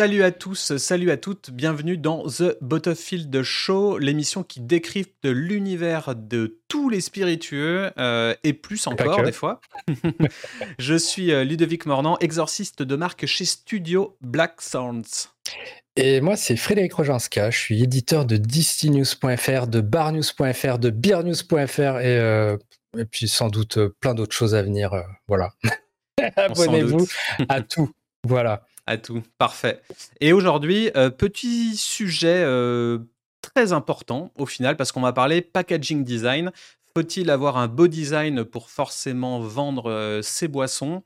Salut à tous, salut à toutes, bienvenue dans The Battlefield Show, l'émission qui décrypte l'univers de tous les spiritueux euh, et plus encore des fois. Je suis euh, Ludovic Mornan, exorciste de marque chez Studio Black Sounds. Et moi, c'est Frédéric Rojanska. Je suis éditeur de DistyNews.fr, de BarNews.fr, de BeerNews.fr et, euh, et puis sans doute plein d'autres choses à venir. voilà. Abonnez-vous à tout. Voilà. À tout. Parfait. Et aujourd'hui, euh, petit sujet euh, très important au final, parce qu'on va parler packaging design. Faut-il avoir un beau design pour forcément vendre euh, ses boissons?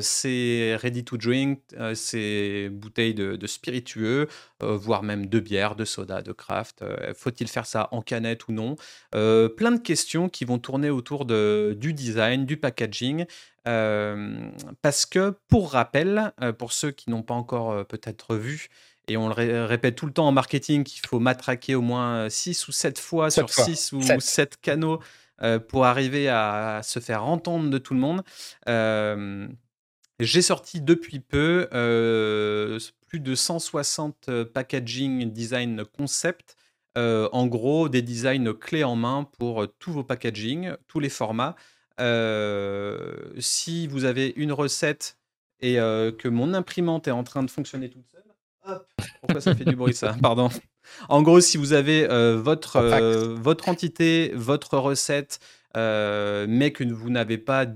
C'est ready to drink, c'est bouteilles de, spiritueux, voire même de bière, de soda, de craft. Faut-il faire ça en canette ou non? Plein de questions qui vont tourner autour de, du design, du packaging. parce que, pour rappel, pour ceux qui n'ont pas encore peut-être vu, et on le répète tout le temps en marketing qu'il faut matraquer au moins 6 ou 7 fois sur 6 ou 7, canaux pour arriver à, se faire entendre de tout le monde. J'ai sorti depuis peu euh, plus de 160 euh, packaging design concepts. Euh, en gros, des designs clés en main pour tous vos packaging, tous les formats. si vous avez une recette et que mon imprimante est en train de fonctionner toute seule, hop, pourquoi ça fait du bruit ça? Pardon. En gros, si vous avez votre, votre entité, votre recette, mais que vous n'avez pas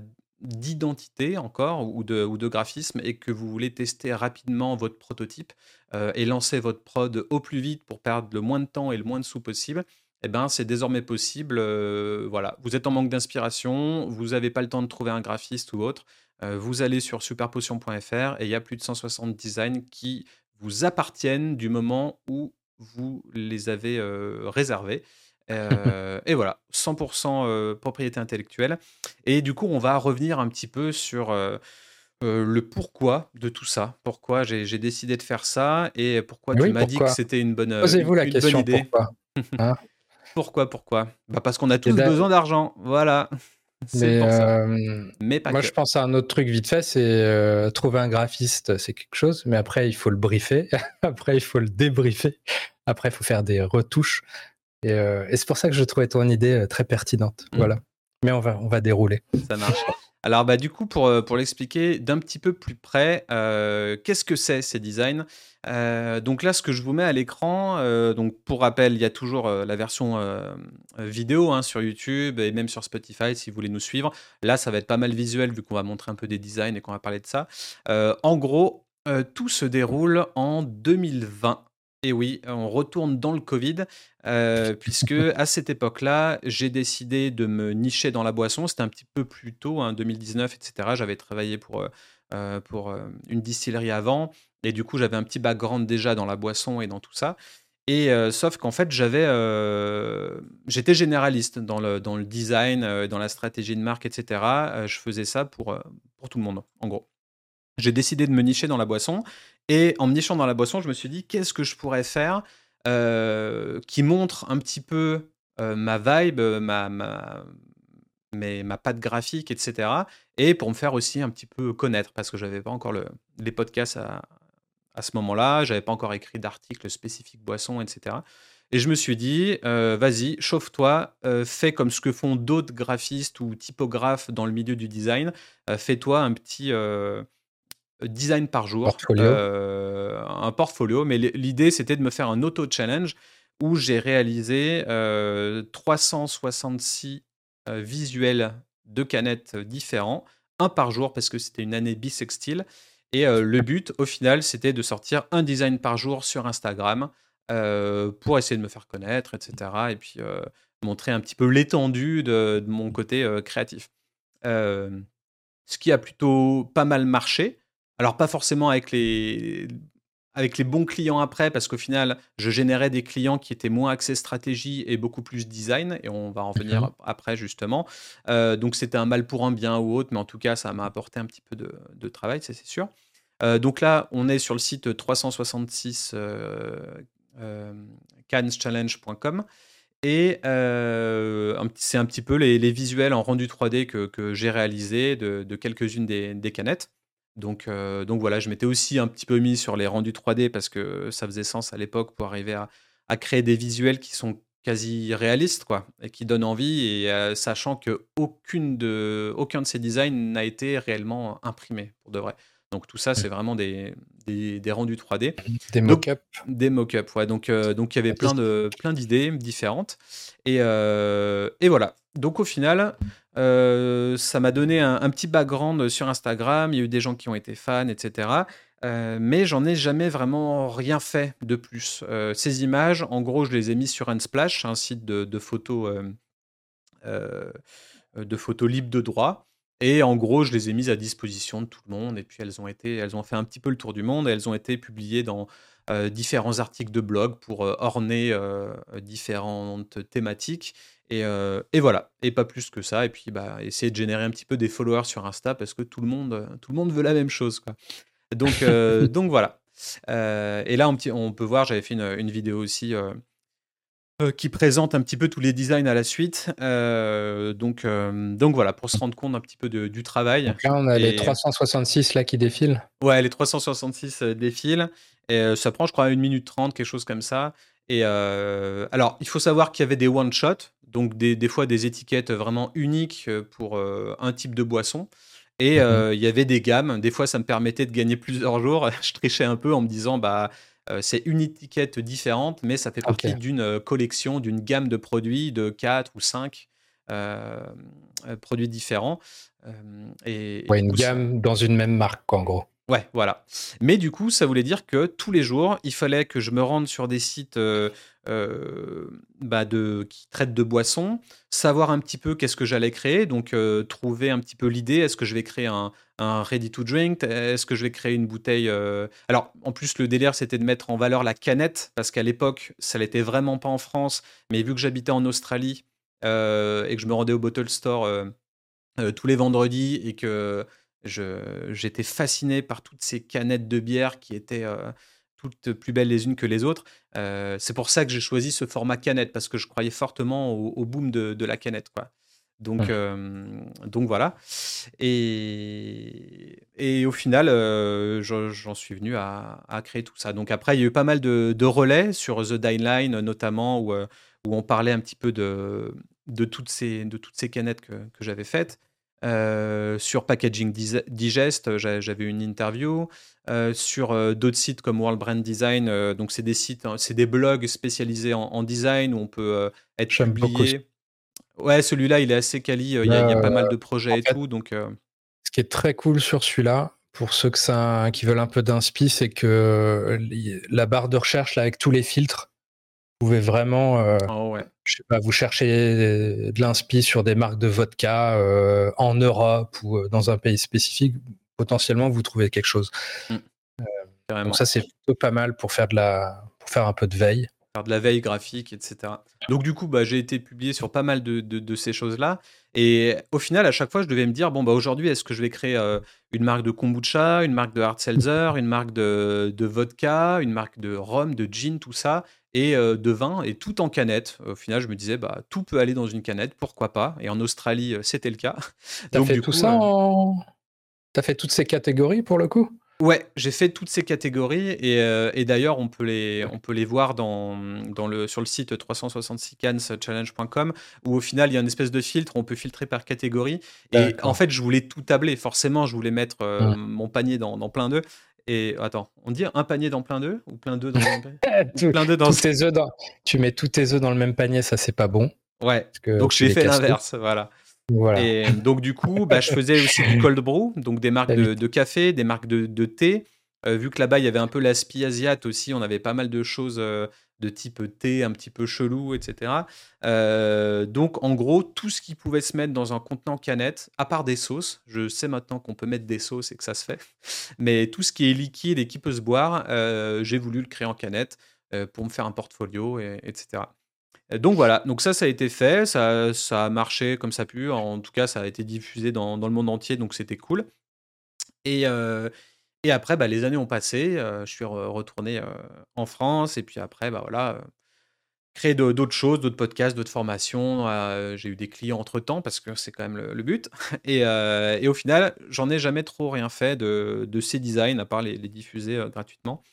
d'identité encore ou de, ou de graphisme et que vous voulez tester rapidement votre prototype euh, et lancer votre prod au plus vite pour perdre le moins de temps et le moins de sous possible, eh ben, c'est désormais possible. Euh, voilà, vous êtes en manque d'inspiration, vous n'avez pas le temps de trouver un graphiste ou autre, euh, vous allez sur superpotion.fr et il y a plus de 160 designs qui vous appartiennent du moment où vous les avez réservés. Euh, et voilà, 100% euh, propriété intellectuelle. Et du coup, on va revenir un petit peu sur euh, le pourquoi de tout ça. Pourquoi j'ai décidé de faire ça et pourquoi tu m'as dit que c'était une bonne, Posez-vous la question, idée. Pourquoi hein? Pourquoi, pourquoi? Bah Parce qu'on a tous besoin d'argent. Voilà. Mais, ça. mais pas moi, je pense à un autre truc vite fait, c'est trouver un graphiste, c'est quelque chose, mais après, il faut le briefer, après, il faut le débriefer, après, il faut faire des retouches. Euh, et, c'est pour ça que je trouvais ton idée euh, très pertinente. Mm. Voilà. Mais on va, on va dérouler. Ça marche. Alors, bah, du coup, pour, euh, pour l'expliquer d'un petit peu plus près, qu'est-ce que c'est ces designs? Donc là, ce que je vous mets à l'écran, donc pour rappel, il y a toujours la version vidéo hein, sur YouTube et même sur Spotify si vous voulez nous suivre. Là, ça va être pas mal visuel vu qu'on va montrer un peu des designs et qu'on va parler de ça. en gros, tout se déroule en 2020. Et oui, on retourne dans le Covid, euh, puisque à cette époque-là, j'ai décidé de me nicher dans la boisson. C'était un petit peu plus tôt, hein, 2019, etc. J'avais travaillé pour, euh, euh, pour une distillerie avant, et du coup, j'avais un petit background déjà dans la boisson et dans tout ça. Et sauf qu'en fait, j'avais, j'étais généraliste dans le, dans le design, dans la stratégie de marque, etc. je faisais ça pour, pour tout le monde, en gros j'ai décidé de me nicher dans la boisson. Et en me nichant dans la boisson, je me suis dit, qu'est-ce que je pourrais faire euh, qui montre un petit peu euh, ma vibe, ma, ma, ma patte graphique, etc. Et pour me faire aussi un petit peu connaître, parce que je n'avais pas encore le, les podcasts à, à ce moment-là, j'avais pas encore écrit d'articles spécifiques boisson, etc. Et je me suis dit, euh, vas-y, chauffe-toi, fais comme ce que font d'autres graphistes ou typographes dans le milieu du design, fais-toi un petit design par jour, euh, un portfolio. Mais l'idée, c'était de me faire un auto-challenge où j'ai réalisé 366 euh, euh, visuels de canettes différents, un par jour parce que c'était une année bisextile. Et le but, au final, c'était de sortir un design par jour sur Instagram pour essayer de me faire connaître, etc. Et puis montrer un petit peu l'étendue de, mon côté créatif. ce qui a plutôt pas mal marché. Alors pas forcément avec les avec les bons clients après, parce qu'au final, je générais des clients qui étaient moins axés stratégie et beaucoup plus design, et on va en venir après justement. Euh, donc c'était un mal pour un bien ou autre, mais en tout cas, ça m'a apporté un petit peu de, travail, ça c'est sûr. Euh, donc là, on est sur le site 366 euh, canschallenge.com. Et c'est un petit peu les, visuels en rendu 3D que, j'ai réalisé de, quelques-unes des, canettes. Donc, donc voilà, je m'étais aussi un petit peu mis sur les rendus 3D parce que ça faisait sens à l'époque pour arriver à, à créer des visuels qui sont quasi réalistes, quoi, et qui donnent envie, et sachant que aucune de, aucun de ces designs n'a été réellement imprimé pour de vrai. Donc tout ça, c'est vraiment des, des, rendus 3D. Des mock-ups. Des mock-ups, ouais. Donc donc il y avait plein de plein d'idées différentes, et, et voilà. Donc au final, ça m'a donné un, petit background sur Instagram. Il y a eu des gens qui ont été fans, etc. Euh, mais j'en ai jamais vraiment rien fait de plus. Euh, ces images, en gros, je les ai mises sur Unsplash, un site de, photos, euh, de photos libres de droit. Et en gros, je les ai mises à disposition de tout le monde. Et puis elles ont été, elles ont fait un petit peu le tour du monde. Et elles ont été publiées dans différents articles de blog pour orner différentes thématiques. Et, et, voilà, et pas plus que ça. Et puis, bah, essayer de générer un petit peu des followers sur Insta parce que tout le monde, tout le monde veut la même chose. Quoi. Donc, euh, donc voilà. Euh, et là, on, on, peut voir, j'avais fait une, vidéo aussi euh, qui présente un petit peu tous les designs à la suite. donc, donc voilà, pour se rendre compte un petit peu du travail. Donc là, on a les 366 là qui défilent. Ouais, les 366 défilent. Et ça prend, je crois, 1 minute 30, quelque chose comme ça. Et alors, il faut savoir qu'il y avait des one-shots, donc des, des, fois des étiquettes vraiment uniques pour un type de boisson. Et mmh il y avait des gammes. Des fois, ça me permettait de gagner plusieurs jours. Je trichais un peu en me disant, bah, c'est une étiquette différente, mais ça fait partie d'une collection, d'une gamme de produits de 4 ou 5 produits différents. et, une gamme dans une même marque, en gros. Ouais, voilà. Mais du coup, ça voulait dire que tous les jours, il fallait que je me rende sur des sites euh, euh, bah, de, qui traitent de boissons, savoir un petit peu qu'est-ce que j'allais créer, donc euh, trouver un petit peu l'idée. Est-ce que je vais créer un, ready to drink Est-ce que je vais créer une bouteille Alors, en plus, le délire, c'était de mettre en valeur la canette, parce qu'à l'époque, ça l'était vraiment pas en France. Mais vu que j'habitais en Australie et que je me rendais au bottle store tous les vendredis et que J'étais fasciné par toutes ces canettes de bière qui étaient euh, toutes plus belles les unes que les autres. Euh, c'est pour ça que j'ai choisi ce format canette, parce que je croyais fortement au, boom de, la canette. Quoi. Donc, euh, donc voilà. Et, et au final, j'en suis venu à, créer tout ça. Donc après, il y a eu pas mal de, relais sur The Dying Line, notamment, où, où on parlait un petit peu de, de, toutes, ces, de toutes ces canettes que, que j'avais faites. Euh, sur Packaging Digest, j'avais une interview. Euh, sur euh, d'autres sites comme World Brand Design, donc c'est des sites, hein, c'est des blogs spécialisés en, design où on peut être publié. Ouais, celui-là, il est assez quali. Il y, a pas mal de projets et tout. Donc, Ce qui est très cool sur celui-là, pour ceux que ça, qui veulent un peu d'inspi, c'est que la barre de recherche là, avec tous les filtres, pouvez vraiment oh, ouais je sais pas, vous cherchez de l'inspi sur des marques de vodka euh, en Europe ou euh, dans un pays spécifique, potentiellement vous trouvez quelque chose. Mm. Euh, donc ça c'est plutôt pas mal pour faire de la, pour faire un peu de veille. Faire de la veille graphique, etc. Donc du coup, bah, j'ai été publié sur pas mal de, de, ces choses-là. Et au final, à chaque fois, je devais me dire, bon, bah, aujourd'hui, est-ce que je vais créer une marque de kombucha, une marque de hard seltzer, une marque de, de vodka, une marque de rhum, de gin, tout ça? Et de vin, et tout en canette. Au final, je me disais, bah, tout peut aller dans une canette, pourquoi pas? Et en Australie, c'était le cas. T'as fait tout ça en... T'as fait toutes ces catégories pour le coup? Ouais, j'ai fait toutes ces catégories et, et d'ailleurs on peut les on peut les voir dans, dans le sur le site 366canschallenge.com où au final il y a une espèce de filtre, on peut filtrer par catégorie. Et en fait je voulais tout tabler. Forcément, je voulais mettre mon panier dans, dans plein d'œufs et attends, on dit un panier dans plein d'œufs ou plein d'œufs dans panier? Plein d'œufs dans tes œufs dans... Tu mets tous tes œufs dans le même panier, ça c'est pas bon. Ouais. Donc j'ai fait l'inverse, voilà. voilà. Et donc du coup, bah, je faisais aussi du cold brew, donc des marques de, café, des marques de, de thé. Euh, vu que là-bas il y avait un peu l'aspi asiate aussi, on avait pas mal de choses euh, de type thé un petit peu chelou, etc. Euh, donc en gros, tout ce qui pouvait se mettre dans un contenant canette, à part des sauces, je sais maintenant qu'on peut mettre des sauces et que ça se fait, mais tout ce qui est liquide et qui peut se boire, euh, j'ai voulu le créer en canette euh, pour me faire un portfolio, etc. Donc voilà, donc ça, ça a été fait, ça, ça a marché comme ça a pu, en tout cas, ça a été diffusé dans, dans le monde entier, donc c'était cool. Et, et après, bah, les années ont passé, je suis retourné en France et puis après, bah, voilà, créer d'autres choses, d'autres podcasts, d'autres formations. j'ai eu des clients entre temps parce que c'est quand même le, but. Et, et, au final, j'en ai jamais trop rien fait de, de ces designs à part les, diffuser gratuitement.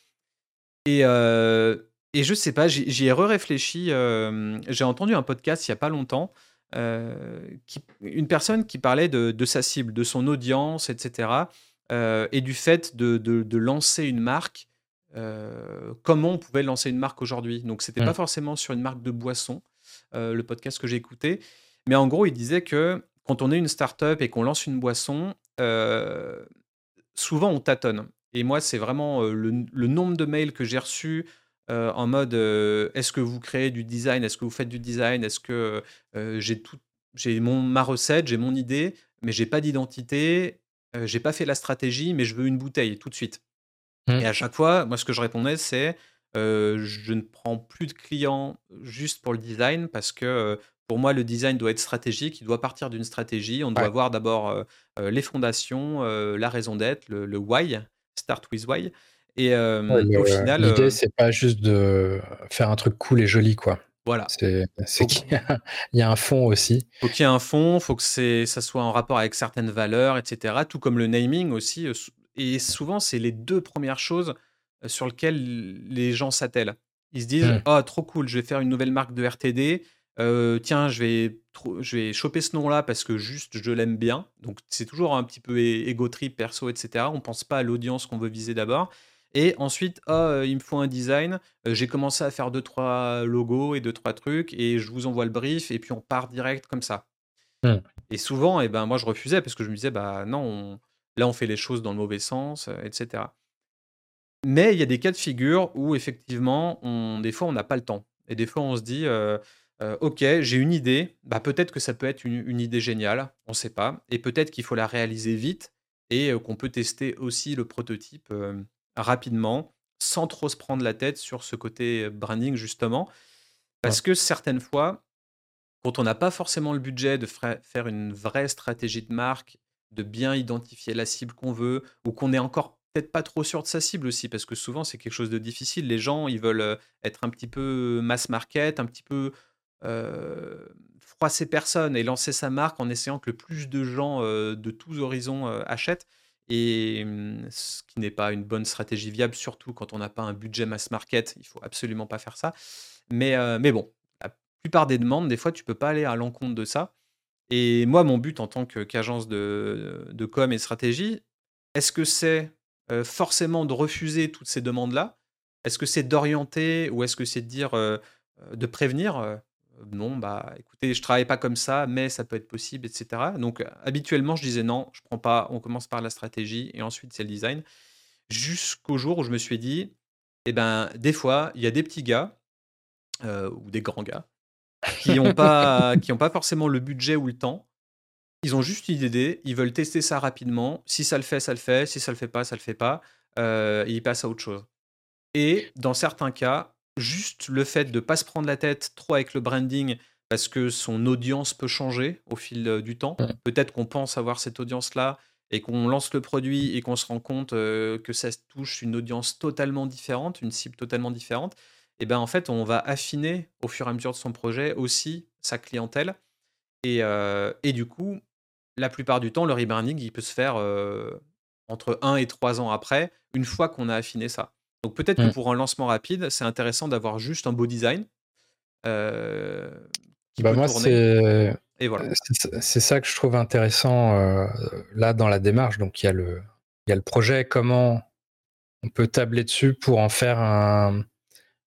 Et, et je sais pas, j'y ai re-réfléchi. j'ai entendu un podcast il y a pas longtemps. qui, une personne qui parlait de, de, sa cible, de son audience, etc. et du fait de, de lancer une marque euh, comment on pouvait lancer une marque aujourd'hui? Donc, c'était pas mmh. forcément sur une marque de boisson, euh, le podcast que j'ai écouté. Mais en gros, il disait que quand on est une startup et qu'on lance une boisson, euh, souvent on tâtonne. Et moi, c'est vraiment le, nombre de mails que j'ai reçus en mode est-ce que vous créez du design? Est-ce que vous faites du design? Est-ce que j'ai tout j'ai mon ma recette, j'ai mon idée, mais j'ai pas d'identité, j'ai pas fait la stratégie, mais je veux une bouteille tout de suite. Et mmh. à chaque fois, moi, ce que je répondais, c'est je ne prends plus de clients juste pour le design parce que pour moi, le design doit être stratégique. Il doit partir d'une stratégie. On doit voir d'abord les fondations, la raison d'être, le, why, start with why. Et au final. L'idée, c'est pas juste de faire un truc cool et joli, quoi. Voilà. C'est qu'il y, a un fond aussi. Faut qu'il y ait un fond, faut que ça soit en rapport avec certaines valeurs, etc. Tout comme le naming aussi. Et souvent, c'est les deux premières choses sur lesquelles les gens s'attellent. Ils se disent mmh. Oh, trop cool, je vais faire une nouvelle marque de RTD. tiens, je vais, je vais choper ce nom-là parce que juste je l'aime bien. Donc, c'est toujours un petit peu égo trip, perso, etc. On pense pas à l'audience qu'on veut viser d'abord. Et ensuite, oh, il me faut un design. J'ai commencé à faire deux, trois logos et deux, trois trucs. Et je vous envoie le brief. Et puis, on part direct comme ça. Mmh. Et souvent, et eh ben, moi, je refusais parce que je me disais Bah non, on, Là, on fait les choses dans le mauvais sens, euh, etc. Mais il y a des cas de figure où effectivement, on, des fois, on n'a pas le temps. Et des fois, on se dit, euh, euh, ok, j'ai une idée, bah, peut-être que ça peut être une, idée géniale, on ne sait pas. Et peut-être qu'il faut la réaliser vite et qu'on peut tester aussi le prototype rapidement, sans trop se prendre la tête sur ce côté branding, justement. Parce que certaines fois, quand on n'a pas forcément le budget de faire une vraie stratégie de marque de bien identifier la cible qu'on veut, ou qu'on est encore peut-être pas trop sûr de sa cible aussi, parce que souvent c'est quelque chose de difficile. Les gens, ils veulent être un petit peu mass market, un petit peu euh, froisser personne et lancer sa marque en essayant que le plus de gens de tous horizons achètent. Et mmh, ce qui n'est pas une bonne stratégie viable, surtout quand on n'a pas un budget mass market, il faut absolument pas faire ça. Mais, bon, la plupart des demandes, des fois, tu peux pas aller à l'encontre de ça. Et moi, mon but en tant qu'agence de, de com et stratégie, est-ce que c'est forcément de refuser toutes ces demandes-là? Est-ce que c'est d'orienter ou est-ce que c'est de dire, de prévenir Non, bah écoutez, je travaille pas comme ça, mais ça peut être possible, etc. Donc habituellement, je disais non, je prends pas, on commence par la stratégie et ensuite c'est le design. Jusqu'au jour où je me suis dit, eh ben, des fois, il y a des petits gars ou des grands gars qui n'ont pas, qui ont pas forcément le budget ou le temps. Ils ont juste une idée, ils veulent tester ça rapidement. Si ça le fait, ça le fait. Si ça le fait pas, ça le fait pas. Euh, et ils passent à autre chose. Et dans certains cas, juste le fait de ne pas se prendre la tête trop avec le branding parce que son audience peut changer au fil du temps. Peut-être qu'on pense avoir cette audience-là et qu'on lance le produit et qu'on se rend compte euh, que ça touche une audience totalement différente, une cible totalement différente et ben en fait, on va affiner au fur et à mesure de son projet aussi sa clientèle. Et, et du coup, la plupart du temps, le rebranding, il peut se faire entre 1 et 3 ans après, une fois qu'on a affiné ça. Donc peut-être que mmh. pour un lancement rapide, c'est intéressant d'avoir juste un beau design. bah moi, c'est et voilà. C'est ça que je trouve intéressant là dans la démarche. Donc il y, a le, il y a le projet, comment on peut tabler dessus pour en faire un,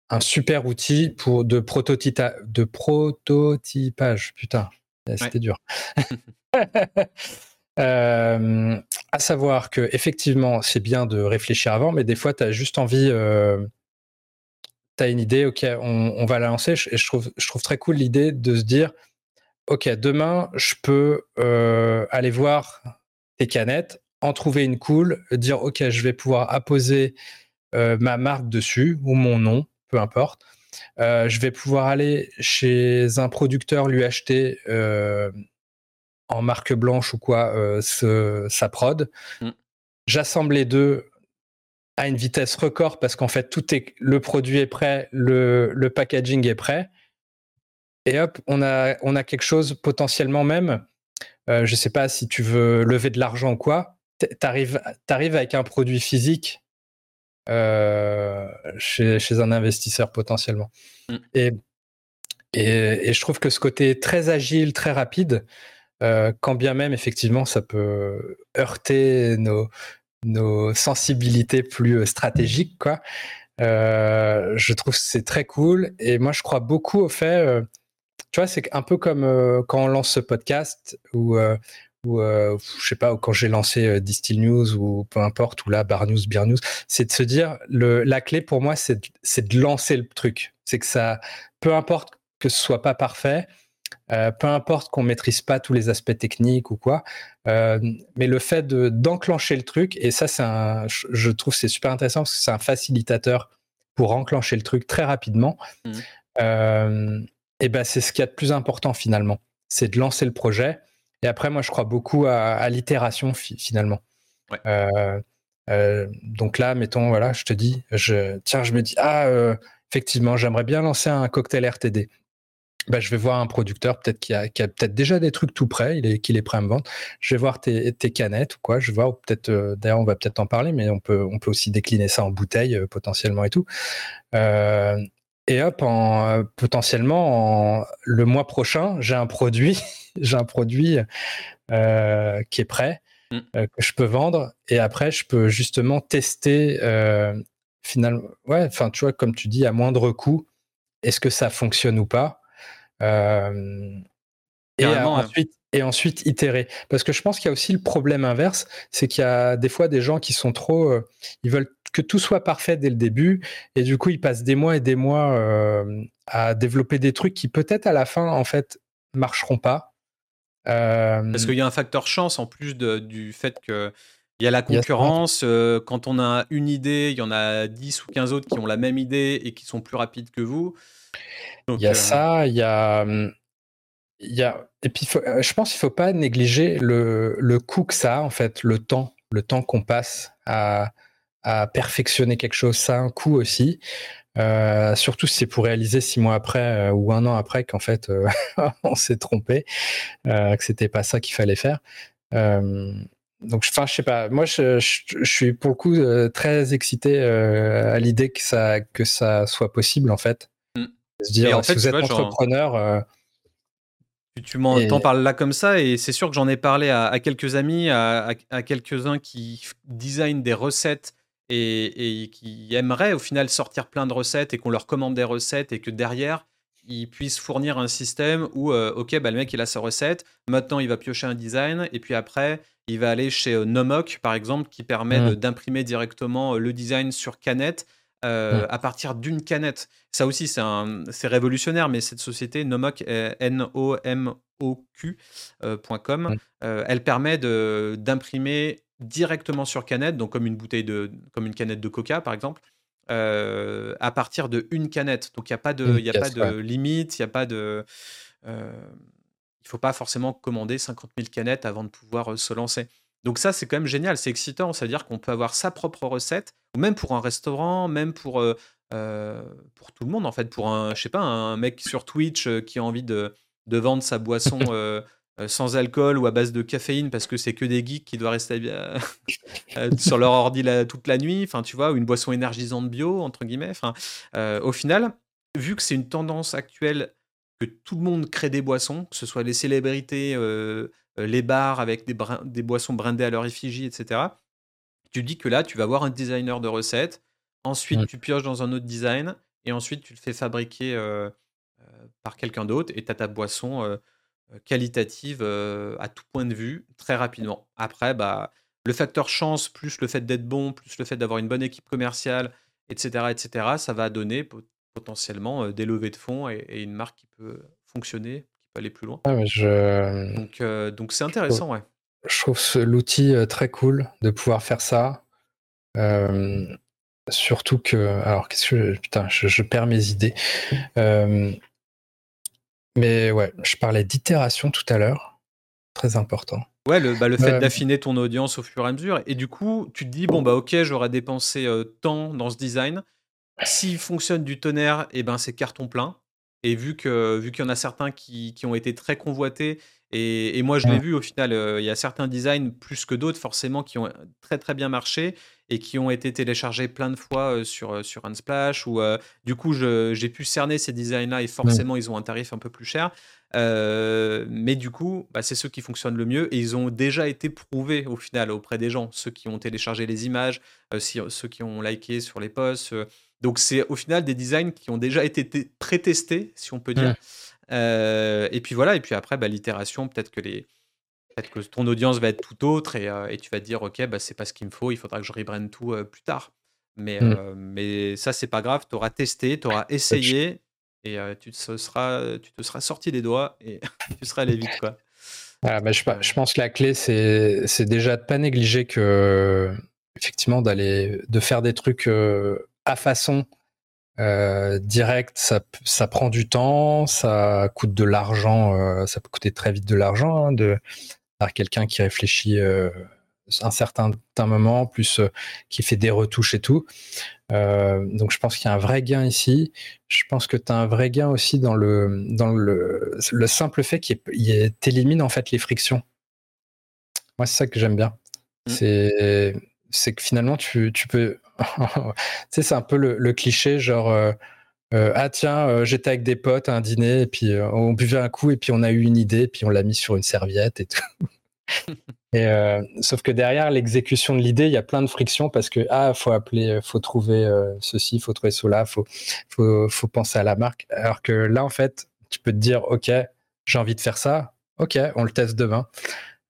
un super outil pour de, de prototypage. Putain, c'était dur. Euh, à savoir que effectivement, c'est bien de réfléchir avant, mais des fois, tu as juste envie. Euh, tu as une idée, ok, on, va la lancer. Et je trouve, je trouve très cool l'idée de se dire, ok, demain, je peux euh, aller voir tes canettes, en trouver une cool, dire, ok, je vais pouvoir apposer ma marque dessus ou mon nom peu importe. Euh, je vais pouvoir aller chez un producteur, lui acheter euh, en marque blanche ou quoi euh, sa prod. Mm. J'assemble les deux à une vitesse record parce qu'en fait tout est le produit est prêt, le, packaging est prêt. et hop, on a, on a quelque chose potentiellement même. je ne sais pas si tu veux lever de l'argent ou quoi. Tu arrives, avec un produit physique chez, chez, un investisseur potentiellement. Mm. Et, et, et, je trouve que ce côté très agile, très rapide, quand bien même effectivement ça peut heurter nos, sensibilités plus stratégiques, quoi. Euh, je trouve c'est très cool. Et moi, je crois beaucoup au fait. Euh, tu vois, c'est un peu comme euh, quand on lance ce podcast ou, ou je sais pas, ou quand j'ai lancé Distill News ou peu importe, ou là, Bar News, Beer News, c'est de se dire la clé pour moi, c'est de lancer le truc. C'est que ça, peu importe que ce soit pas parfait, peu importe qu'on maîtrise pas tous les aspects techniques ou quoi, mais le fait d'enclencher le truc, et ça, c'est un, je trouve c'est super intéressant parce que c'est un facilitateur pour enclencher le truc très rapidement. Mmh. et ben c'est ce qui est de plus important finalement, c'est de lancer le projet. Et après, moi, je crois beaucoup à, l'itération finalement. donc là, mettons, voilà, je te dis, je, tiens, je me dis, ah, effectivement, j'aimerais bien lancer un cocktail RTD. Bah, je vais voir un producteur peut-être qui a, peut-être déjà des trucs tout prêts, il est, qu'il est prêt à me vendre. Je vais voir tes, canettes ou quoi. Je vais voir peut-être, euh, d'ailleurs, on va peut-être en parler, mais on peut, on peut aussi décliner ça en bouteille euh, potentiellement et tout. Euh, et hop, en, potentiellement, le mois prochain, j'ai un produit, j'ai un produit qui est prêt, mm. que je peux vendre. Et après, je peux justement tester finalement, ouais, enfin, tu vois, comme tu dis, à moindre coût, est-ce que ça fonctionne ou pas? Et, ensuite, et ensuite itérer. Parce que je pense qu'il y a aussi le problème inverse, c'est qu'il y a des fois des gens qui sont trop, euh, ils veulent que tout soit parfait dès le début, et du coup ils passent des mois et des mois euh, à développer des trucs qui peut-être à la fin en fait marcheront pas. Parce qu'il y a un facteur chance en plus de, du fait que il y a la concurrence. quand on a une idée, il y en a 10 ou 15 autres qui ont la même idée et qui sont plus rapides que vous il y a ça, il y a, hum, il y a, et puis euh, je pense qu'il faut pas négliger le, le coût que ça a en fait, le temps, le temps qu'on passe à, à perfectionner quelque chose, ça a un coût aussi. Euh, surtout si c'est pour réaliser six mois après euh, ou un an après qu'en fait on s'est trompé, que c'était pas ça qu'il fallait faire. Donc, enfin, je sais pas. Moi, je, je, suis pour le coup très excité à l'idée que ça que ça soit possible en fait dire, en fait, si vous êtes entrepreneur. Euh, tu, m'en parles là comme ça, et c'est sûr que j'en ai parlé à, quelques amis, à, quelques-uns qui designent des recettes et, qui aimeraient au final sortir plein de recettes et qu'on leur commande des recettes et que derrière, ils puissent fournir un système où, euh, ok, bah, le mec il a sa recette, maintenant il va piocher un design, et puis après il va aller chez euh, Nomok par exemple, qui permet mmh. d'imprimer directement le design sur canette euh, à partir d'une canette. Ça aussi, c'est révolutionnaire, mais cette société, Nomok, N-O-M-O-Q.com, euh, elle permet d'imprimer directement sur canette, donc comme une bouteille de, comme une canette de coca, par exemple, euh, à partir de une canette. Donc il n'y a pas de, y a pas de limite, il n'y a pas de. il ne faut pas forcément commander 50 000 canettes avant de pouvoir se lancer. Donc ça, c'est quand même génial, c'est excitant, c'est-à-dire qu'on peut avoir sa propre recette, ou même pour un restaurant, même pour, euh, euh, pour tout le monde en fait, pour un, je sais pas, un mec sur Twitch euh, qui a envie de, de vendre sa boisson sans alcool ou à base de caféine parce que c'est que des geeks qui doivent rester sur leur ordi toute la nuit, enfin tu vois, ou une boisson énergisante bio entre guillemets. Enfin, au final, vu que c'est une tendance actuelle que tout le monde crée des boissons, que ce soit les célébrités, euh, les bars avec des, des boissons brindées à leur effigie, etc. Tu dis que là, tu vas voir un designer de recettes, ensuite tu pioches dans un autre design, et ensuite tu le fais fabriquer euh, euh, par quelqu'un d'autre, et tu as ta boisson qualitative à tout point de vue, très rapidement. Après, bah, le facteur chance, plus le fait d'être bon, plus le fait d'avoir une bonne équipe commerciale, etc., etc., ça va donner potentiellement des levées de fonds et une marque qui peut fonctionner aller plus loin. Ah, je... Donc, euh, donc c'est intéressant, ouais. Je trouve l'outil euh, très cool de pouvoir faire ça. Euh, surtout que, alors qu'est-ce que putain, je, perds mes idées. Mais ouais, je parlais d'itération tout à l'heure, très important. Ouais, le, bah, le fait d'affiner ton audience au fur et à mesure. Et du coup, tu te dis bon bah ok, j'aurais dépensé tant dans ce design. S'il fonctionne du tonnerre, et eh ben c'est carton plein. Et vu que vu qu'il y en a certains qui, qui ont été très convoités, et, moi je l'ai vu au final, il y a certains designs plus que d'autres forcément qui ont très très bien marché et qui ont été téléchargés plein de fois sur, sur Unsplash. Ou du coup j'ai pu cerner ces designs-là et forcément ils ont un tarif un peu plus cher. mais du coup, bah, c'est ceux qui fonctionnent le mieux et ils ont déjà été prouvés au final auprès des gens, ceux qui ont téléchargé les images, ceux qui ont liké sur les posts. Donc c'est au final des designs qui ont déjà été pré-testés, si on peut dire. Euh, et puis voilà, et puis après, bah, l'itération, peut-être que les, peut-être que ton audience va être tout autre et, euh, et tu vas te dire, ok, bah, c'est pas ce qu'il me faut, il faudra que je rebrand tout euh, plus tard. Mais, mmh. mais ça, c'est pas grave, tu auras testé, tu auras essayé et tu, te seras, tu te seras sorti des doigts et tu seras allé vite. Quoi. Ah, bah, je, je, pense que la clé, c'est, c'est déjà de pas négliger que, effectivement, d'aller, de faire des trucs à façon euh, direct, ça, ça prend du temps, ça coûte de l'argent, euh, ça peut coûter très vite de l'argent hein, de par quelqu'un qui réfléchit euh, un certain moment, plus qui fait des retouches et tout. donc je pense qu'il y a un vrai gain ici. Je pense que tu as un vrai gain aussi dans le dans le, le simple fait qu'il élimine en fait les frictions. Moi c'est ça que j'aime bien. Mmh. C'est c'est que finalement tu, tu peux sais, c'est un peu le, cliché, genre, euh, euh, ah tiens, euh, j'étais avec des potes à un dîner, et puis on buvait un coup, et puis on a eu une idée, et puis on l'a mis sur une serviette et tout. et, sauf que derrière l'exécution de l'idée, il y a plein de frictions parce que, ah, faut appeler, faut trouver ceci, faut trouver cela, faut, faut, faut penser à la marque. Alors que là, en fait, tu peux te dire, OK, j'ai envie de faire ça, OK, on le teste demain.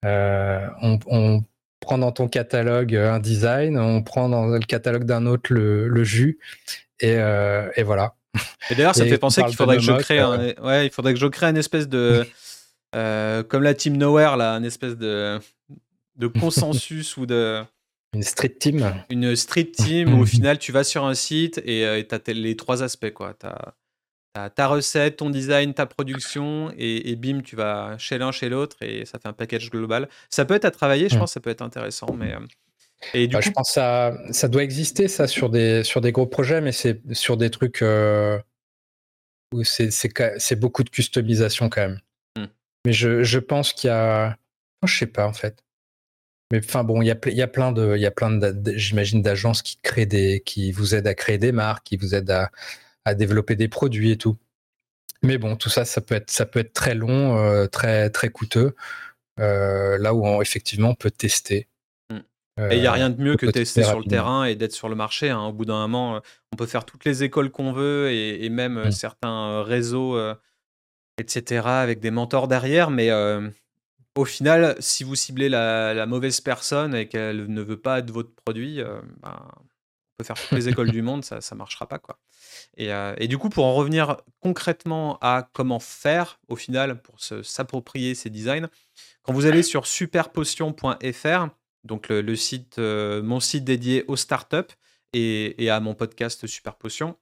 on, on prend dans ton catalogue euh, un design, on prend dans le catalogue d'un autre le, jus, et, euh, et, voilà. Et d'ailleurs, ça me fait penser qu'il faudrait que je crée, un, euh, ouais, il faudrait que je crée une espèce de, comme la team Nowhere là, une espèce de, de consensus ou de une street team. Une street team où au final tu vas sur un site et tu as les trois aspects quoi. Tu as ta recette, ton design, ta production, et, bim, tu vas chez l'un, chez l'autre, et ça fait un package global. Ça peut être à travailler, je mmh. pense, ça peut être intéressant, mais. Euh, et du bah, Je pense que ça, ça doit exister, ça, sur des, sur des gros projets, mais c'est sur des trucs euh, où c'est beaucoup de customisation quand même. Mmh. Mais je, je pense qu'il y a. Oh, je sais pas, en fait. Mais enfin bon, il y a, y a plein de, il y a plein de, j'imagine d'agences qui créent des, qui vous aident à créer des marques, qui vous aident à, à développer des produits et tout. Mais bon, tout ça, ça peut être, ça peut être très long, euh, très, très coûteux. Euh, là où on, effectivement on peut tester. Mm. et il n'y a rien de mieux que tester sur le terrain et d'être sur le marché. Hein. Au bout d'un moment, on peut faire toutes les écoles qu'on veut et, même mm. certains réseaux, euh, etc., avec des mentors derrière. Mais au final, si vous ciblez la, mauvaise personne et qu'elle ne veut pas de votre produit, ben, on peut faire toutes les écoles du monde, ça ne marchera pas. quoi. Euh, et, du coup, pour en revenir concrètement à comment faire au final pour s'approprier ces designs, quand vous allez sur superpotion.fr, donc le, site, euh, mon site dédié aux startups et, à mon podcast Super Potion,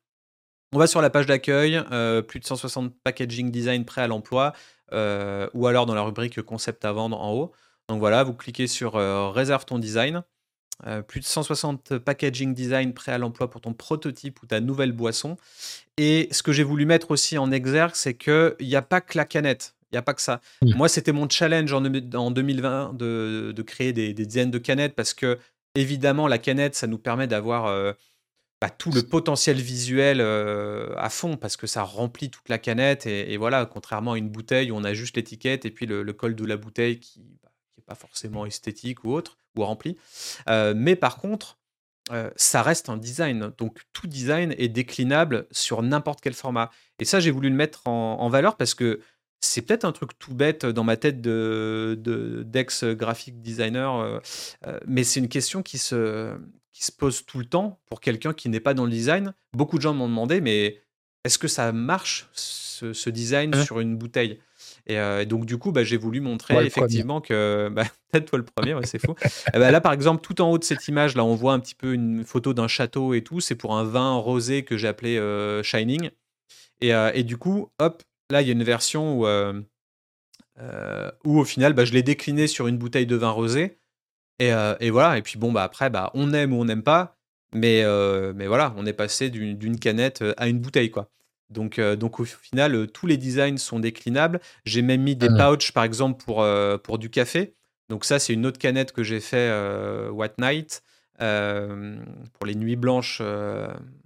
on va sur la page d'accueil, euh, plus de 160 packaging design prêts à l'emploi, ou alors dans la rubrique concept à vendre en haut. Donc voilà, vous cliquez sur réserve ton design. Euh, plus de 160 packaging design prêts à l'emploi pour ton prototype ou ta nouvelle boisson. Et ce que j'ai voulu mettre aussi en exergue, c'est qu'il n'y a pas que la canette. Il n'y a pas que ça. Mmh. Moi, c'était mon challenge en, 2020 de, créer des, dizaines de canettes parce que, évidemment, la canette, ça nous permet d'avoir euh, bah, tout le potentiel visuel euh, à fond parce que ça remplit toute la canette. Et, voilà, contrairement à une bouteille où on a juste l'étiquette et puis le, col de la bouteille qui n'est bah, pas forcément esthétique ou autre rempli. Euh, mais par contre, euh, ça reste un design. Donc tout design est déclinable sur n'importe quel format. Et ça, j'ai voulu le mettre en, valeur parce que c'est peut-être un truc tout bête dans ma tête de d'ex graphic designer, euh, mais c'est une question qui se, qui se pose tout le temps pour quelqu'un qui n'est pas dans le design. Beaucoup de gens m'ont demandé, mais est-ce que ça marche ce, design hein? sur une bouteille? Euh, et, donc, du coup, bah, j'ai voulu montrer effectivement que. Bah, peut-être toi le premier, c'est fou. bah, là, par exemple, tout en haut de cette image, là, on voit un petit peu une photo d'un château et tout. C'est pour un vin rosé que j'ai appelé euh, Shining. Et, euh, et, du coup, hop, là, il y a une version où, où au final, bah, je l'ai décliné sur une bouteille de vin rosé. Et, et voilà. Et puis, bon, bah, après, bah, on aime ou on n'aime pas. Mais, mais voilà, on est passé d'une canette à une bouteille, quoi. Donc, donc au final, tous les designs sont déclinables. J'ai même mis des mmh. pouches, par exemple, pour, pour du café. Donc ça, c'est une autre canette que j'ai fait What Night. pour les nuits blanches.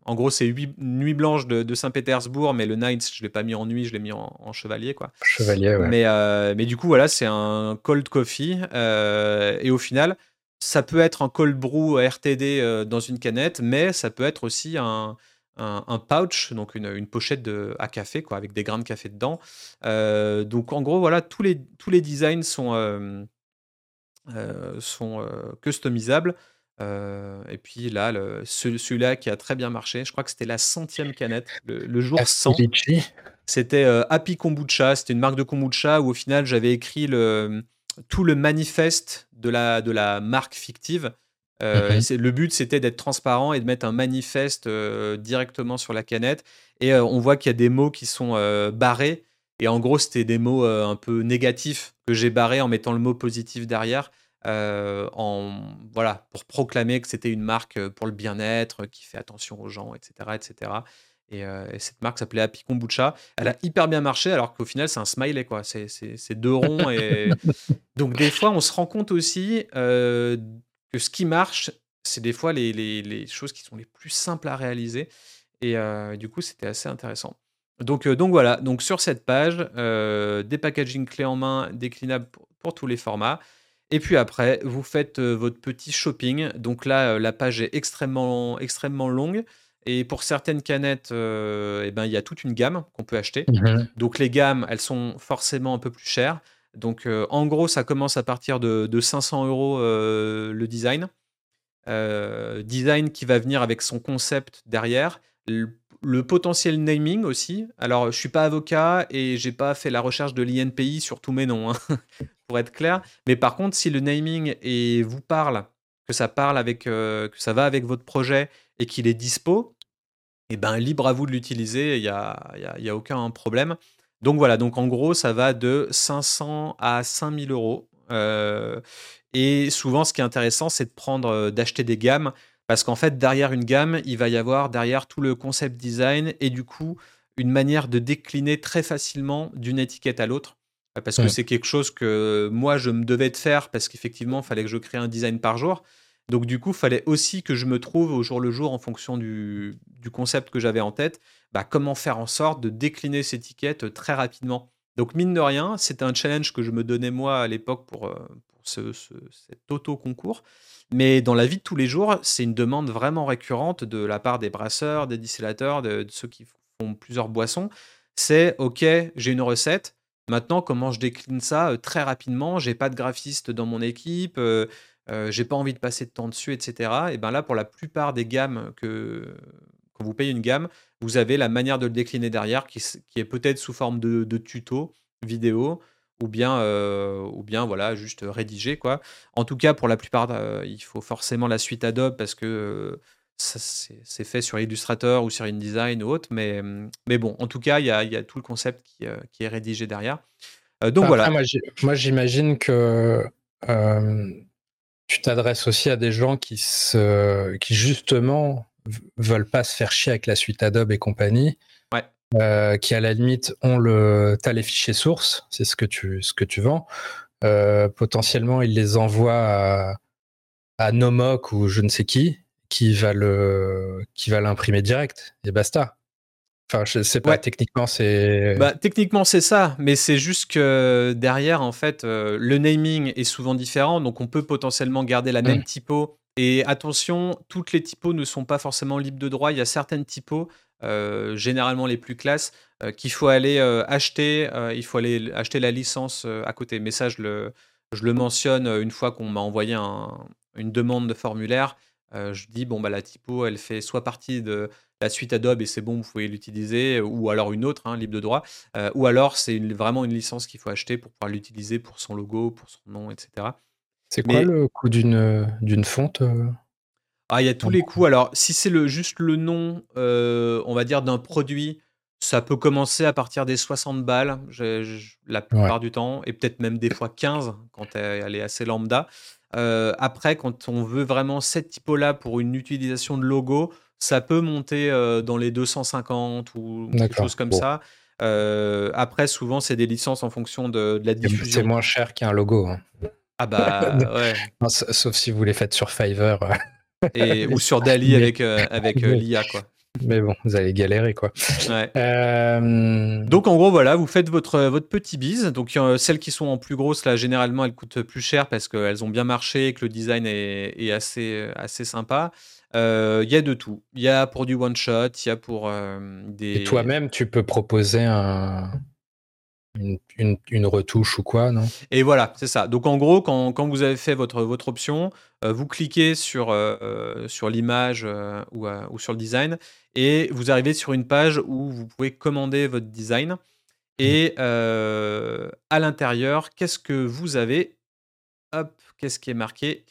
en gros, c'est huit nuits blanches de, Saint-Pétersbourg, mais le night, je ne l'ai pas mis en nuit, je l'ai mis en, chevalier. Quoi. Chevalier, ouais. Mais, mais du coup, voilà, c'est un cold coffee. et au final, ça peut être un cold brew RTD dans une canette, mais ça peut être aussi un, un, pouch, donc une, pochette de, à café, quoi, avec des grains de café dedans. Euh, donc en gros, voilà, tous les, tous les designs sont, euh, euh, sont customisables. et puis là, celui-là qui a très bien marché, je crois que c'était la centième canette, le, jour 100. C'était Happy Kombucha, c'était une marque de kombucha où au final j'avais écrit le, tout le manifeste de la, de la marque fictive euh. Le but, c'était d'être transparent et de mettre un manifeste euh, directement sur la canette. Et euh, on voit qu'il y a des mots qui sont barrés. Et en gros, c'était des mots un peu négatifs que j'ai barrés en mettant le mot positif derrière. en, voilà, pour proclamer que c'était une marque pour le bien-être, qui fait attention aux gens, etc. etc. Et, cette marque s'appelait Happy Kombucha. Elle a hyper bien marché, alors qu'au final, c'est un smiley, quoi. C'est deux ronds. Et... Donc, des fois, on se rend compte aussi que ce qui marche, c'est des fois les, les, choses qui sont les plus simples à réaliser. Et euh, du coup, c'était assez intéressant. Donc, euh, donc voilà, donc sur cette page, euh, des packaging clés en main déclinables pour, tous les formats. Et puis après, vous faites votre petit shopping. Donc là, la page est extrêmement, extrêmement longue. Et pour certaines canettes, eh ben, il y a toute une gamme qu'on peut acheter. Mmh donc les gammes, elles sont forcément un peu plus chères. Donc, euh, en gros, ça commence à partir de, 500 euros euh, le design. Euh, design qui va venir avec son concept derrière. Le, potentiel naming aussi. Alors, je suis pas avocat et j'ai pas fait la recherche de l'INPI sur tous mes noms, hein, pour être clair. Mais par contre, si le naming et vous parle, que ça parle avec, que ça va avec votre projet et qu'il est dispo, eh ben libre à vous de l'utiliser. Il y y a aucun problème. Donc voilà, donc en gros, ça va de 500 à 5000 euros. Euh, et souvent, ce qui est intéressant, c'est de prendre, euh, d'acheter des gammes, parce qu'en fait, derrière une gamme, il va y avoir derrière tout le concept design et du coup, une manière de décliner très facilement d'une étiquette à l'autre. Parce que c'est quelque chose que moi, je me devais de faire, parce qu'effectivement, il fallait que je crée un design par jour. Donc du coup, fallait aussi que je me trouve au jour le jour en fonction du, concept que j'avais en tête bah, comment faire en sorte de décliner cette étiquette très rapidement. Donc mine de rien, c'était un challenge que je me donnais moi à l'époque pour, euh, ce, cet auto-concours. Mais dans la vie de tous les jours, c'est une demande vraiment récurrente de la part des brasseurs, des distillateurs, de, ceux qui font plusieurs boissons. C'est OK, j'ai une recette. Maintenant, comment je décline ça euh, très rapidement? J'ai pas de graphiste dans mon équipe, euh, j'ai pas envie de passer de temps dessus, etc. Et ben là, pour la plupart des gammes que quand vous payez une gamme, vous avez la manière de le décliner derrière qui, est peut-être sous forme de, tuto vidéo ou bien, euh, ou bien voilà, juste rédigé. Quoi. En tout cas, pour la plupart, euh, il faut forcément la suite Adobe parce que euh, c'est fait sur Illustrator ou sur InDesign ou autre. Mais, mais bon, en tout cas, il y a, y a, tout le concept qui, qui est rédigé derrière. donc voilà. Moi, j'imagine que tu t'adresses aussi à des gens qui, se, qui justement veulent pas se faire chier avec la suite Adobe et compagnie. Euh, qui à la limite ont le, t'as les fichiers sources, c'est ce que tu, ce que tu vends. Euh, potentiellement, ils les envoient à, à Nomok ou je ne sais qui, qui va le, qui va l'imprimer direct et basta. Enfin, je sais pas, techniquement, c'est. Bah, techniquement, c'est ça, mais c'est juste que derrière, en fait, euh, le naming est souvent différent, donc on peut potentiellement garder la même mmh. typo et attention, toutes les typos ne sont pas forcément libres de droit. Il y a certaines typos, euh, généralement les plus classes, euh, qu'il faut aller acheter. il faut aller acheter la licence à côté. Mais ça, je le, je le mentionne une fois qu'on m'a envoyé une demande de formulaire. je dis, bon, bah, la typo, elle fait soit partie de la suite Adobe et c'est bon, vous pouvez l'utiliser, ou alors une autre, hein, libre de droit, ou alors c'est vraiment une licence qu'il faut acheter pour pouvoir l'utiliser pour son logo, pour son nom, etc. C'est quoi le coût d'une d'une fonte euh, Ah, il y a tous les coûts. Alors, si c'est le, juste le nom, euh, on va dire, d'un produit, ça peut commencer à partir des 60 balles la plupart du temps, et peut-être même des fois 15 quand elle est assez lambda. Euh, après, quand on veut vraiment cette typo-là pour une utilisation de logo, ça peut monter dans les 250 ou quelque chose comme ça. après, souvent, c'est des licences en fonction de, la diffusion. C'est moins cher qu'un logo. Hein. Ah bah ouais. sauf si vous les faites sur Fiverr. Et, ou sur Dali avec, avec l'IA, quoi. Mais bon, vous allez galérer quoi. Euh, donc en gros voilà, vous faites votre votre petit bise. Donc celles qui sont en plus grosses là, généralement elles coûtent plus cher parce qu'elles ont bien marché et que le design est, assez assez sympa. Euh, il y a de tout. Il y a pour du one shot, il y a pour euh, des. Et toi-même, tu peux proposer un une, retouche ou quoi, non? Et voilà, c'est ça. Donc en gros, quand, quand, vous avez fait votre, votre option, euh, vous cliquez sur, euh, sur l'image euh, ou, ou, sur le design et vous arrivez sur une page où vous pouvez commander votre design. Et mmh. à l'intérieur, qu'est-ce que vous avez? Hop, qu'est-ce qui est marqué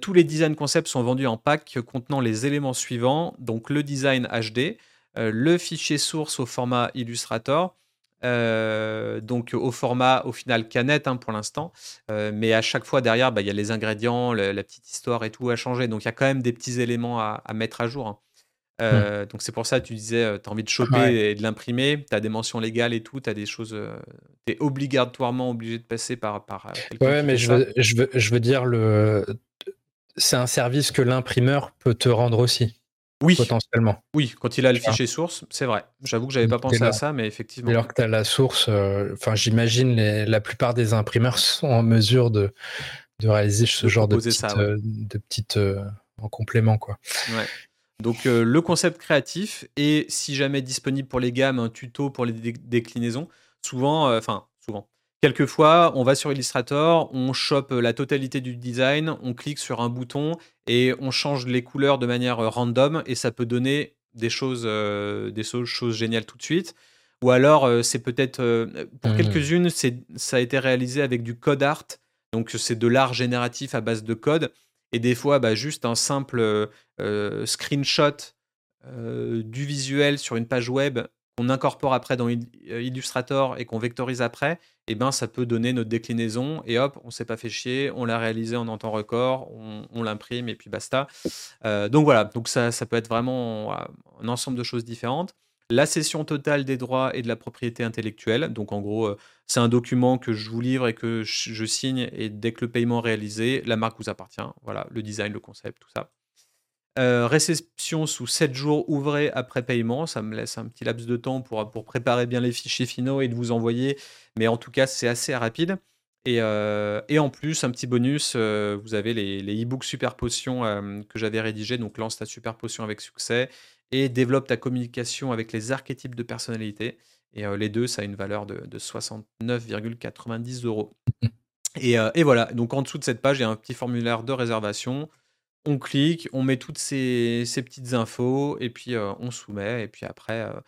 Tous les design concepts sont vendus en pack contenant les éléments suivants. Donc le design HD, le fichier source au format Illustrator, euh, donc au format au final canette hein, pour l'instant, euh, mais à chaque fois derrière, bah, il y a les ingrédients, la petite histoire et tout à changer. Donc il y a quand même des petits éléments à, mettre à jour. Hein. Mmh. Euh, donc c'est pour ça que tu disais, tu as envie de choper et de l'imprimer, tu as des mentions légales et tout, tu as des choses, tu es obligatoirement obligé de passer par, par Ouais, mais je veux, je veux, je veux dire, le... c'est un service que l'imprimeur peut te rendre aussi. Oui. Potentiellement. Oui, quand il a le fichier source, c'est vrai. J'avoue que j'avais pas pensé à ça, mais effectivement. Alors que tu as la source, euh, enfin, j'imagine la plupart des imprimeurs sont en mesure de, de réaliser ce genre de petites, euh, de petites euh, en complément, quoi. Ouais. Donc le concept créatif et si jamais disponible pour les gammes, un tuto pour les déclinaisons. Souvent, enfin souvent, Quelquefois, on va sur Illustrator, on chope la totalité du design, on clique sur un bouton et on change les couleurs de manière euh, random et ça peut donner des choses, euh, des choses géniales tout de suite. Ou alors, euh, c'est peut-être, pour mmh. quelques-unes, ça a été réalisé avec du code art. Donc, c'est de l'art génératif à base de code. Et des fois, bah, juste un simple screenshot du visuel sur une page web qu'on incorpore après dans Illustrator et qu'on vectorise après, eh ben, ça peut donner notre déclinaison et hop, on s'est pas fait chier, on l'a réalisé en temps record, on, l'imprime et puis basta. Euh, donc voilà, donc ça, ça peut être vraiment un ensemble de choses différentes. La cession totale des droits et de la propriété intellectuelle. Donc en gros, euh, c'est un document que je vous livre et que je signe et dès que le paiement est réalisé, la marque vous appartient. Voilà, le design, le concept, tout ça. Euh, réception sous 7 jours ouvrés après paiement. Ça me laisse un petit laps de temps pour, préparer bien les fichiers finaux et de vous envoyer. Mais en tout cas, c'est assez rapide. Et, euh, en plus, un petit bonus, vous avez les, e-books Super Potion que j'avais rédigés. Donc, lance ta Super Potion avec succès et développe ta communication avec les archétypes de personnalité. Et les deux, ça a une valeur de, de 69,90 euros. Et, et, voilà, donc en dessous de cette page, il y a un petit formulaire de réservation on clique, on met toutes ces, petites infos et puis euh, on soumet. Et puis après, euh,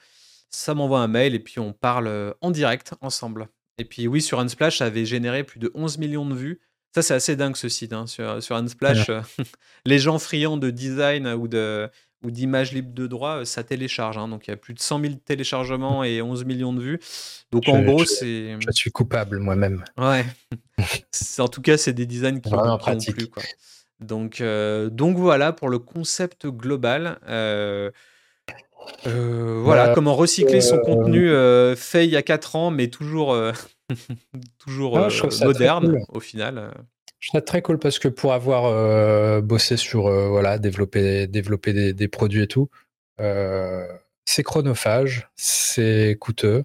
ça m'envoie un mail et puis on parle euh, en direct ensemble. Et puis oui, sur Unsplash, ça avait généré plus de 11 millions de vues. Ça, c'est assez dingue ce site. Hein. Sur, sur Unsplash, les gens friands de design ou de ou d'images libres de droit, ça télécharge. Hein. Donc il y a plus de 100 000 téléchargements et 11 millions de vues. Donc en gros, c'est. Je suis coupable moi-même. Ouais. en tout cas, c'est des designs qui ont, plu. Quoi. Donc, euh, donc voilà pour le concept global. Euh, euh, voilà, bah, comment recycler son contenu fait il y a 4 ans, mais toujours, toujours moderne au final. Je trouve très cool parce que pour avoir bossé sur voilà, développer, développer des, des, produits et tout, c'est chronophage, c'est coûteux.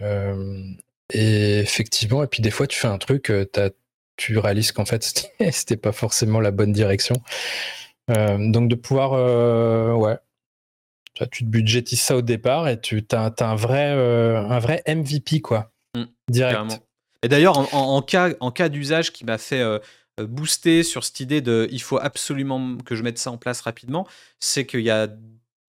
et effectivement, et puis des fois, tu fais un truc, tu as tu réalises qu'en fait, c'était pas forcément la bonne direction. Euh, donc de pouvoir, euh, ouais, tu te budgétises ça au départ et tu as, un, vrai, euh, un vrai MVP, quoi. Mmh, direct. Et d'ailleurs, en, cas, en cas d'usage qui m'a fait booster sur cette idée de il faut absolument que je mette ça en place rapidement, c'est qu'il y a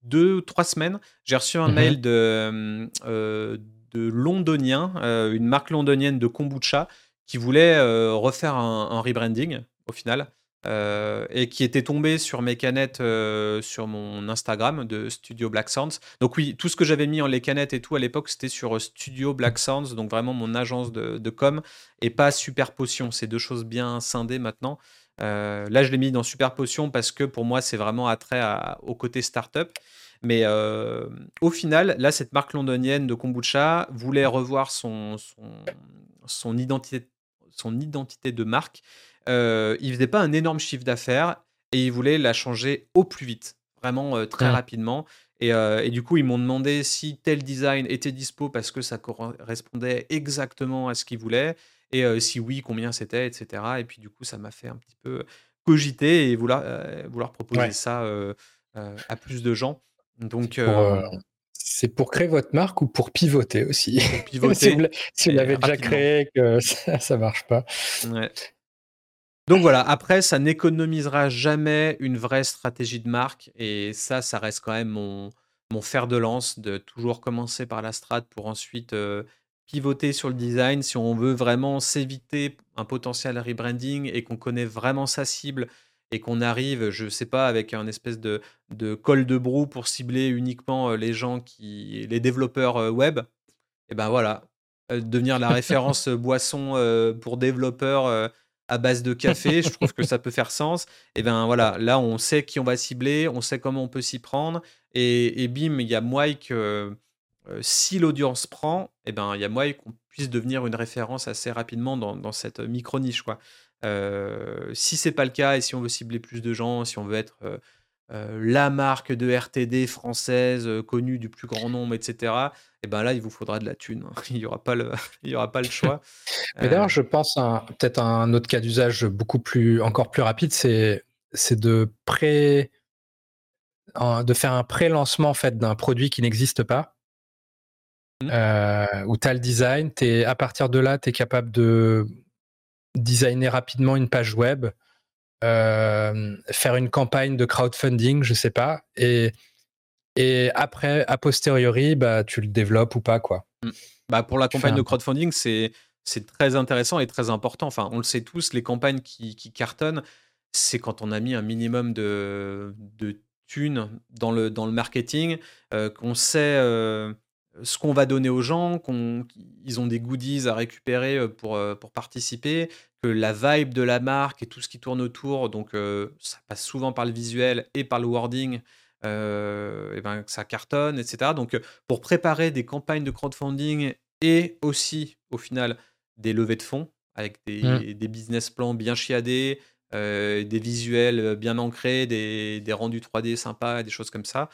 deux, trois semaines, j'ai reçu un mmh mail de, de Londonien, une marque londonienne de kombucha, qui voulait euh, refaire un, rebranding au final. Euh, et qui était tombé sur mes canettes euh, sur mon Instagram de Studio Black Sounds. Donc oui, tout ce que j'avais mis en les canettes et tout à l'époque, c'était sur Studio Black Sounds, donc vraiment mon agence de, com, et pas Super Potion. C'est deux choses bien scindées maintenant. là, je l'ai mis dans Super Potion parce que pour moi, c'est vraiment attrait au côté startup. Mais au final, là, cette marque londonienne de kombucha voulait revoir son, son, identité, son identité de marque. Il il faisait pas un énorme chiffre d'affaires et il voulait la changer au plus vite, vraiment très mmh. rapidement. Et, du coup, ils m'ont demandé si tel design était dispo parce que ça correspondait exactement à ce qu'ils voulaient. Et si oui, combien c'était, etc. Et puis du coup, ça m'a fait un petit peu cogiter et vouloir, vouloir proposer ça à plus de gens. Donc, c'est pour créer votre marque ou pour pivoter aussi? Pivoter. si vous l'avez déjà créé, que ça, ne marche pas. Donc voilà, après, ça n'économisera jamais une vraie stratégie de marque. Et ça, ça reste quand même mon, mon fer de lance de toujours commencer par la strat pour ensuite pivoter sur le design. Si on veut vraiment s'éviter un potentiel rebranding et qu'on connaît vraiment sa cible et qu'on arrive, je sais pas, avec un espèce de, de col de brou pour cibler uniquement les gens qui, les développeurs web, et ben voilà, devenir la référence boisson pour développeurs à base de café, je trouve que ça peut faire sens. Et ben voilà, là on sait qui on va cibler, on sait comment on peut s'y prendre, et, bim, il y a moyen que si l'audience prend, et ben il y a moyen qu'on puisse devenir une référence assez rapidement dans, dans cette micro niche quoi. si c'est pas le cas et si on veut cibler plus de gens, si on veut être la marque de RTD française connue du plus grand nombre, etc. Et ben là, il vous faudra de la thune. Hein. Il n'y aura pas le, il y aura pas le choix. Mais d'ailleurs, je pense peut-être un autre cas d'usage beaucoup plus, encore plus rapide, c'est, c'est de pré, de faire un pré-lancement en fait d'un produit qui n'existe pas. Mmh. où tu as le design, es, à partir de là, tu es capable de designer rapidement une page web, euh, faire une campagne de crowdfunding, je sais pas, et, et après, a posteriori, bah, tu le développes ou pas, quoi. Mm. Bah, pour la campagne de crowdfunding, c'est c'est très intéressant et très important. Enfin, on le sait tous, les campagnes qui, qui cartonnent, c'est quand on a mis un minimum de, de thunes dans le, dans le marketing, euh, qu'on sait euh, ce qu'on va donner aux gens, qu'ils ont des goodies à récupérer pour, pour participer, que la vibe de la marque et tout ce qui tourne autour, donc ça passe souvent par le visuel et par le wording, et ben, ça cartonne, etc. Donc pour préparer des campagnes de crowdfunding et aussi au final des levées de fonds avec des, mmh. des business plans bien chiadés, des visuels bien ancrés, des, des, rendus 3D sympas, des choses comme ça,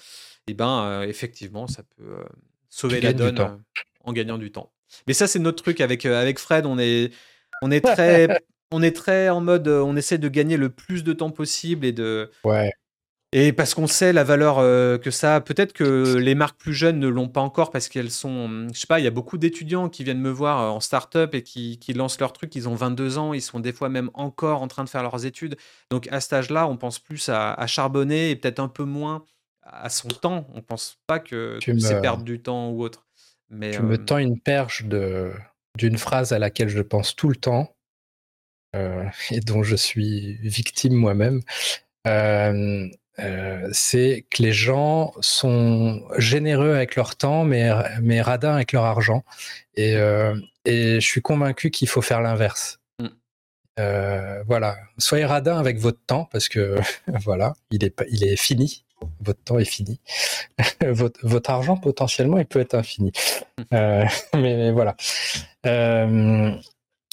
et ben effectivement ça peut sauver la donne euh, en gagnant du temps. Mais ça, c'est notre truc avec, euh, avec Fred. On est, on est très. on est très en mode, euh, on essaie de gagner le plus de temps possible et de. Ouais. Et parce qu'on sait la valeur que ça a. Peut-être que les marques plus jeunes ne l'ont pas encore parce qu'elles sont. Je sais pas, il y a beaucoup d'étudiants qui viennent me voir en start-up et qui, qui, lancent leur truc. Ils ont 22 ans, ils sont des fois même encore en train de faire leurs études. Donc à cet âge-là, on pense plus à, à charbonner et peut-être un peu moins à son temps. On pense pas que c'est perdre du temps ou autre. Mais, tu me euh, tends une perche de d'une phrase à laquelle je pense tout le temps euh, et dont je suis victime moi-même. Euh, c'est que les gens sont généreux avec leur temps, mais, mais radins avec leur argent. Et, et je suis convaincu qu'il faut faire l'inverse. Mm. voilà, soyez radin avec votre temps parce que voilà, il est, il est fini votre temps est fini. votre, votre, argent, potentiellement, il peut être infini. Euh, mais, voilà. Euh,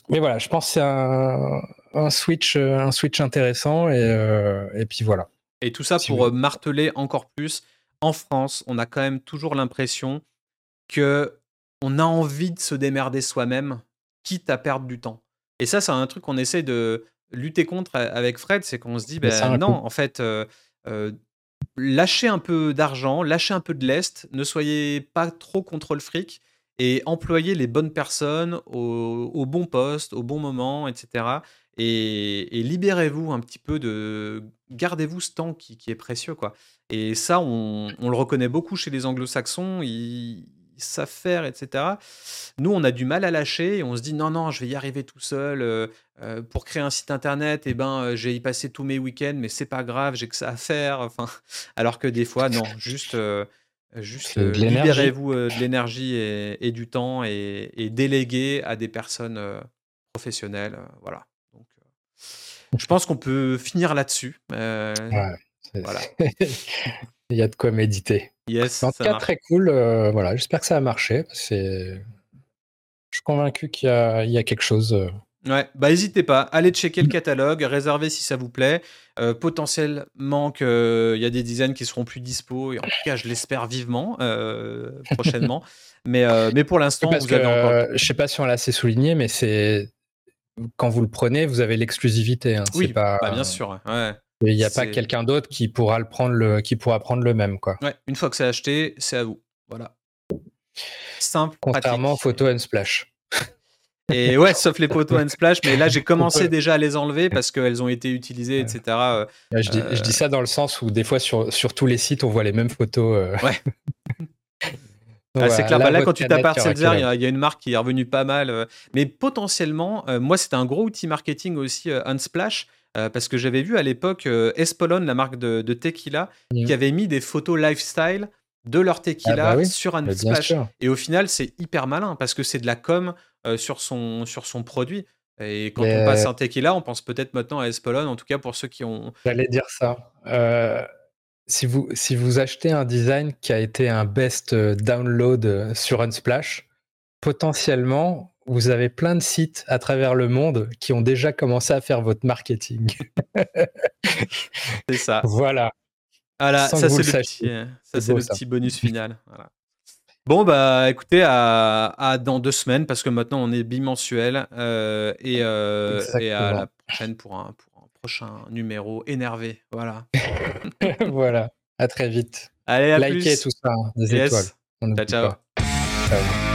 mais voilà, je pense que c'est un, un, switch, un switch intéressant. Et, euh, et puis voilà. Et tout ça pour marteler encore plus. En France, on a quand même toujours l'impression que on a envie de se démerder soi-même, quitte à perdre du temps. Et ça, c'est un truc qu'on essaie de lutter contre avec Fred, c'est qu'on se dit, ben non, en fait, lâchez un peu d'argent, lâchez un peu de lest, ne soyez pas trop contre le fric et employez les bonnes personnes au, bon poste, au bon moment, etc. Et, libérez-vous un petit peu de. Gardez-vous ce temps qui, est précieux, quoi. Et ça, on, le reconnaît beaucoup chez les anglo-saxons. Savent faire, etc. Nous, on a du mal à lâcher et on se dit non, non, je vais y arriver tout seul. Euh, euh, pour créer un site internet, et eh ben, euh, j'ai y passé tous mes week-ends, mais c'est pas grave, j'ai que ça à faire. Enfin, alors que des fois, non, juste, juste libérez-vous de l'énergie et, du temps et, et déléguez à des personnes professionnelles. voilà. Donc, je pense qu'on peut finir là-dessus. Ouais, voilà. Il y a de quoi méditer. Yes, en tout cas, très cool. voilà, j'espère que ça a marché. C'est je suis convaincu qu'il y, a quelque chose. Euh. Ouais, bah n'hésitez pas, allez checker le catalogue, réservez si ça vous plaît. Euh, potentiellement qu'il y a des designs qui seront plus dispo, et en tout cas, je l'espère vivement euh, prochainement. mais, mais pour l'instant, vous avez encore. Je sais pas si on l'a assez souligné, mais c'est quand vous le prenez, vous avez l'exclusivité. Hein. Oui, pas... Bah, bien sûr. Il n'y a pas quelqu'un d'autre qui pourra le prendre le, qui pourra prendre le même quoi. Ouais, une fois que c'est acheté, c'est à vous. Voilà. Simple. Contrairement photo and splash. Et ouais, sauf les photos and splash, mais là j'ai commencé déjà à les enlever parce qu'elles ont été utilisées, etc. Euh, je, dis, je, dis, ça dans le sens où des fois sur, sur tous les sites on voit les mêmes photos. Euh. Ouais. Ah, c'est clair, là, bah, là quand tu tapes il y, a une marque qui est revenue pas mal. Euh. mais potentiellement, moi c'était un gros outil marketing aussi, Unsplash, parce que j'avais vu à l'époque Espolon, la marque de, de Tequila, qui avait mis des photos lifestyle de leur tequila ah bah sur un bah, splash. Et au final, c'est hyper malin parce que c'est de la com euh, sur, son, sur son produit. Et quand on passe un tequila, on pense peut-être maintenant à Espolon, en tout cas pour ceux qui ont. J'allais dire ça. Euh, si, vous, si vous achetez un design qui a été un best euh, download sur Unsplash, potentiellement, vous avez plein de sites à travers le monde qui ont déjà commencé à faire votre marketing. c'est ça. Voilà. Voilà, ça c'est le, petit, euh, ça, c'est le petit bonus final. Bon, bah écoutez, à, dans deux semaines, parce que maintenant on est bimensuel, euh, et, euh, et, à la prochaine pour un, pour un prochain numéro énervé. Voilà. voilà, à très vite. Allez, à Likez tout ça, hein, des étoiles. ciao. ciao.